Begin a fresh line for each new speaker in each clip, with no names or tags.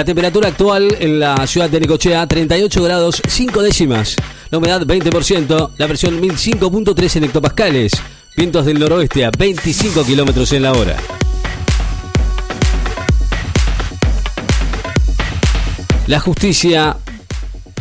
La temperatura actual en la ciudad de Necochea, 38 grados 5 décimas. La humedad 20%, la presión 1005.3 en hectopascales. Vientos del noroeste a 25 kilómetros en la hora. La justicia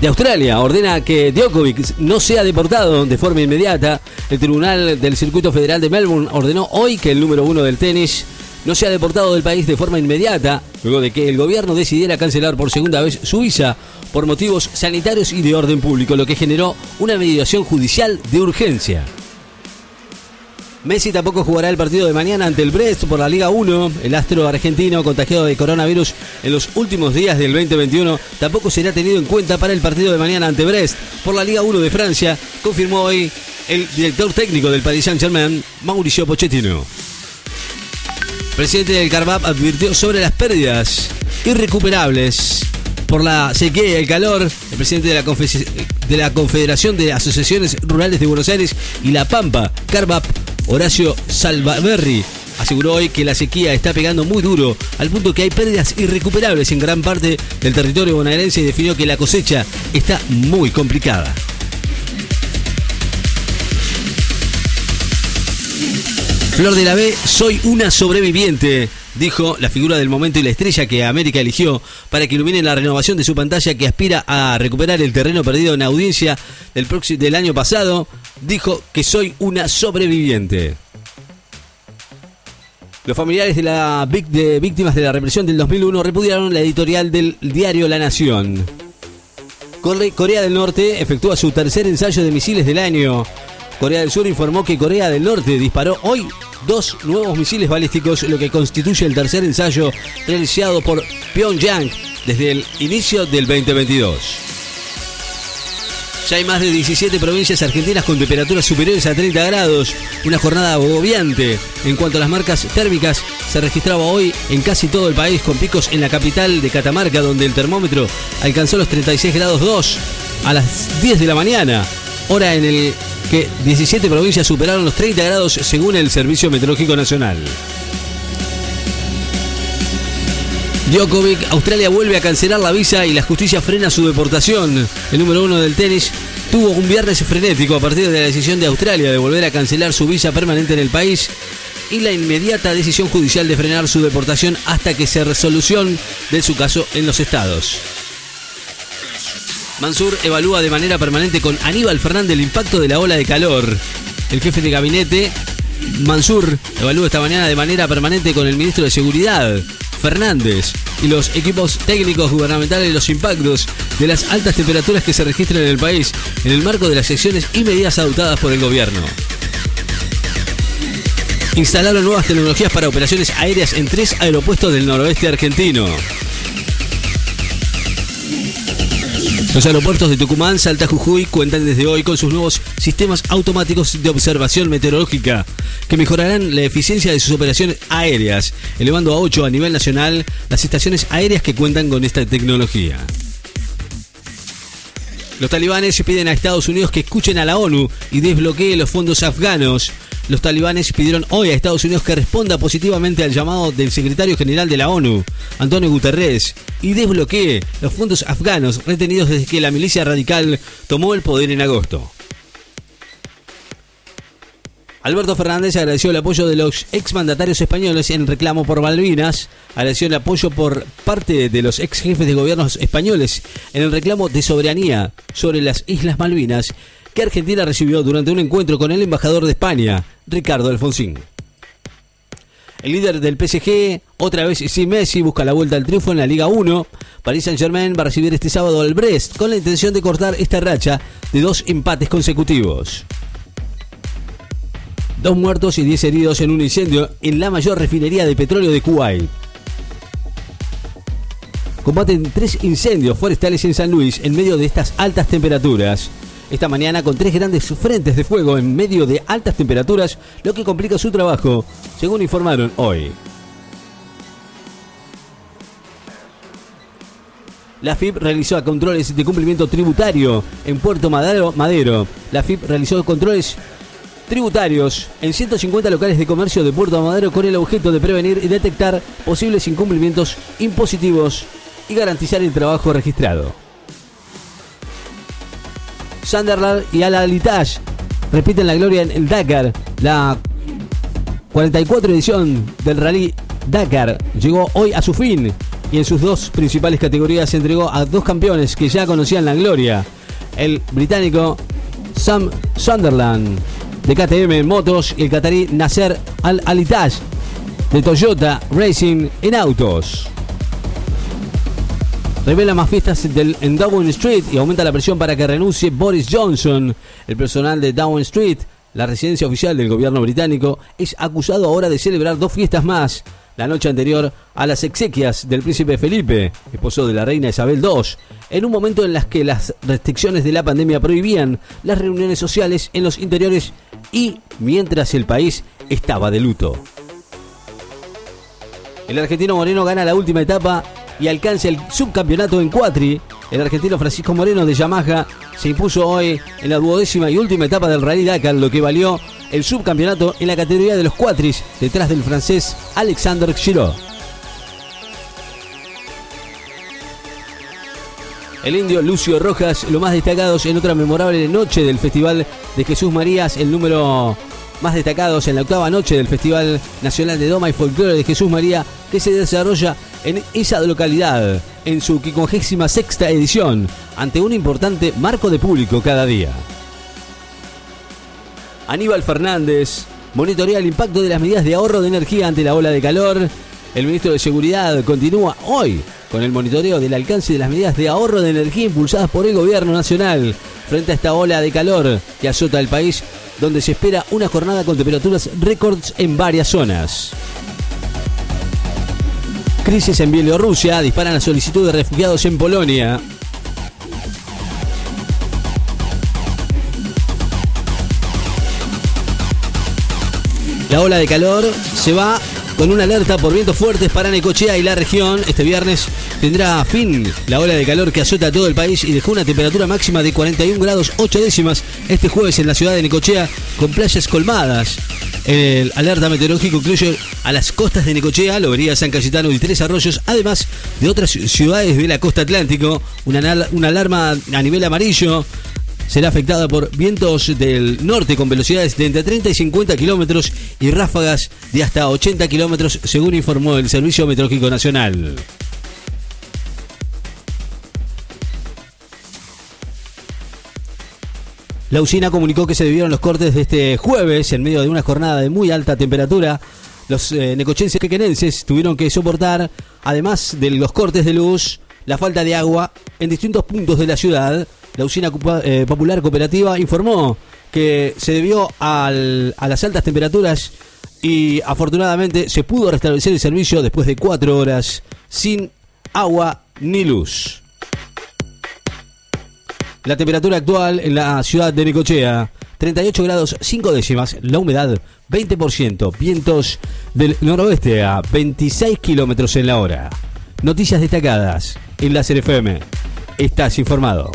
de Australia ordena que Djokovic no sea deportado de forma inmediata. El Tribunal del Circuito Federal de Melbourne ordenó hoy que el número uno del tenis no sea deportado del país de forma inmediata, luego de que el gobierno decidiera cancelar por segunda vez su visa por motivos sanitarios y de orden público, lo que generó una mediación judicial de urgencia. Messi tampoco jugará el partido de mañana ante el Brest por la Liga 1. El astro argentino contagiado de coronavirus en los últimos días del 2021 tampoco será tenido en cuenta para el partido de mañana ante Brest por la Liga 1 de Francia, confirmó hoy el director técnico del Paris Saint-Germain, Mauricio Pochettino. El presidente del Carbab advirtió sobre las pérdidas irrecuperables por la sequía y el calor. El presidente de la, de la Confederación de Asociaciones Rurales de Buenos Aires y La Pampa, Carbab, Horacio Salvaberri aseguró hoy que la sequía está pegando muy duro, al punto que hay pérdidas irrecuperables en gran parte del territorio bonaerense y definió que la cosecha está muy complicada. Flor de la B, soy una sobreviviente, dijo la figura del momento y la estrella que América eligió para que ilumine la renovación de su pantalla que aspira a recuperar el terreno perdido en audiencia del, del año pasado. Dijo que soy una sobreviviente. Los familiares de, la, de víctimas de la represión del 2001 repudiaron la editorial del diario La Nación. Corea del Norte efectúa su tercer ensayo de misiles del año. Corea del Sur informó que Corea del Norte disparó hoy dos nuevos misiles balísticos, lo que constituye el tercer ensayo realizado por Pyongyang desde el inicio del 2022. Ya hay más de 17 provincias argentinas con temperaturas superiores a 30 grados, una jornada agobiante. En cuanto a las marcas térmicas, se registraba hoy en casi todo el país con picos en la capital de Catamarca, donde el termómetro alcanzó los 36 grados 2 a las 10 de la mañana, hora en el que 17 provincias superaron los 30 grados según el Servicio Meteorológico Nacional. Djokovic, Australia vuelve a cancelar la visa y la justicia frena su deportación. El número uno del tenis tuvo un viernes frenético a partir de la decisión de Australia de volver a cancelar su visa permanente en el país y la inmediata decisión judicial de frenar su deportación hasta que se resolución de su caso en los estados. Mansur evalúa de manera permanente con Aníbal Fernández el impacto de la ola de calor. El jefe de gabinete, Mansur, evalúa esta mañana de manera permanente con el ministro de Seguridad, Fernández, y los equipos técnicos gubernamentales los impactos de las altas temperaturas que se registran en el país en el marco de las acciones y medidas adoptadas por el gobierno. Instalaron nuevas tecnologías para operaciones aéreas en tres aeropuertos del noroeste argentino. Los aeropuertos de Tucumán, Salta, Jujuy cuentan desde hoy con sus nuevos sistemas automáticos de observación meteorológica que mejorarán la eficiencia de sus operaciones aéreas, elevando a 8 a nivel nacional las estaciones aéreas que cuentan con esta tecnología. Los talibanes piden a Estados Unidos que escuchen a la ONU y desbloquee los fondos afganos los talibanes pidieron hoy a Estados Unidos que responda positivamente al llamado del secretario general de la ONU, Antonio Guterres, y desbloquee los fondos afganos retenidos desde que la milicia radical tomó el poder en agosto. Alberto Fernández agradeció el apoyo de los exmandatarios españoles en reclamo por Malvinas, agradeció el apoyo por parte de los ex jefes de gobiernos españoles en el reclamo de soberanía sobre las Islas Malvinas que Argentina recibió durante un encuentro con el embajador de España, Ricardo Alfonsín. El líder del PSG, otra vez sin Messi, busca la vuelta al triunfo en la Liga 1. Paris Saint-Germain va a recibir este sábado al Brest con la intención de cortar esta racha de dos empates consecutivos. Dos muertos y diez heridos en un incendio en la mayor refinería de petróleo de Kuwait. Combaten tres incendios forestales en San Luis en medio de estas altas temperaturas esta mañana con tres grandes frentes de fuego en medio de altas temperaturas, lo que complica su trabajo, según informaron hoy. La FIP realizó controles de cumplimiento tributario en Puerto Madero. La FIP realizó controles tributarios en 150 locales de comercio de Puerto Madero con el objeto de prevenir y detectar posibles incumplimientos impositivos y garantizar el trabajo registrado. Sunderland y Al Alitage repiten la gloria en el Dakar. La 44 edición del Rally Dakar llegó hoy a su fin y en sus dos principales categorías se entregó a dos campeones que ya conocían la gloria. El británico Sam Sunderland de KTM Motos y el catarí Nasser Al Alitage de Toyota Racing en autos. Revela más fiestas en Downing Street y aumenta la presión para que renuncie Boris Johnson. El personal de Downing Street, la residencia oficial del gobierno británico, es acusado ahora de celebrar dos fiestas más. La noche anterior a las exequias del príncipe Felipe, esposo de la reina Isabel II, en un momento en las que las restricciones de la pandemia prohibían las reuniones sociales en los interiores y mientras el país estaba de luto. El argentino Moreno gana la última etapa y alcanza el subcampeonato en cuatri. El argentino Francisco Moreno de Yamaha se impuso hoy en la duodécima y última etapa del Rally Dakar, lo que valió el subcampeonato en la categoría de los cuatris, detrás del francés Alexander Giraud. El indio Lucio Rojas, lo más destacados en otra memorable noche del Festival de Jesús Marías, el número más destacados en la octava noche del Festival Nacional de Doma y Folclore de Jesús María, que se desarrolla en esa localidad, en su 56 edición, ante un importante marco de público cada día. Aníbal Fernández monitorea el impacto de las medidas de ahorro de energía ante la ola de calor. El ministro de Seguridad continúa hoy con el monitoreo del alcance de las medidas de ahorro de energía impulsadas por el gobierno nacional frente a esta ola de calor que azota el país, donde se espera una jornada con temperaturas récords en varias zonas. Crisis en Bielorrusia, disparan la solicitud de refugiados en Polonia. La ola de calor se va con una alerta por vientos fuertes para Necochea y la región. Este viernes tendrá fin la ola de calor que azota a todo el país y dejó una temperatura máxima de 41 grados 8 décimas este jueves en la ciudad de Necochea con playas colmadas. El alerta meteorológico incluye a las costas de Necochea, Lobería, San Cayetano y Tres Arroyos, además de otras ciudades de la costa atlántico. Una, una alarma a nivel amarillo será afectada por vientos del norte con velocidades de entre 30 y 50 kilómetros y ráfagas de hasta 80 kilómetros, según informó el Servicio Meteorológico Nacional. La usina comunicó que se debieron los cortes de este jueves en medio de una jornada de muy alta temperatura. Los eh, necochenses quequenenses tuvieron que soportar, además de los cortes de luz, la falta de agua en distintos puntos de la ciudad la usina eh, popular cooperativa informó que se debió a las altas temperaturas y afortunadamente se pudo restablecer el servicio después de cuatro horas sin agua ni luz. La temperatura actual en la ciudad de Necochea, 38 grados 5 décimas, la humedad 20%, vientos del noroeste a 26 kilómetros en la hora. Noticias destacadas en la CFM. Estás informado.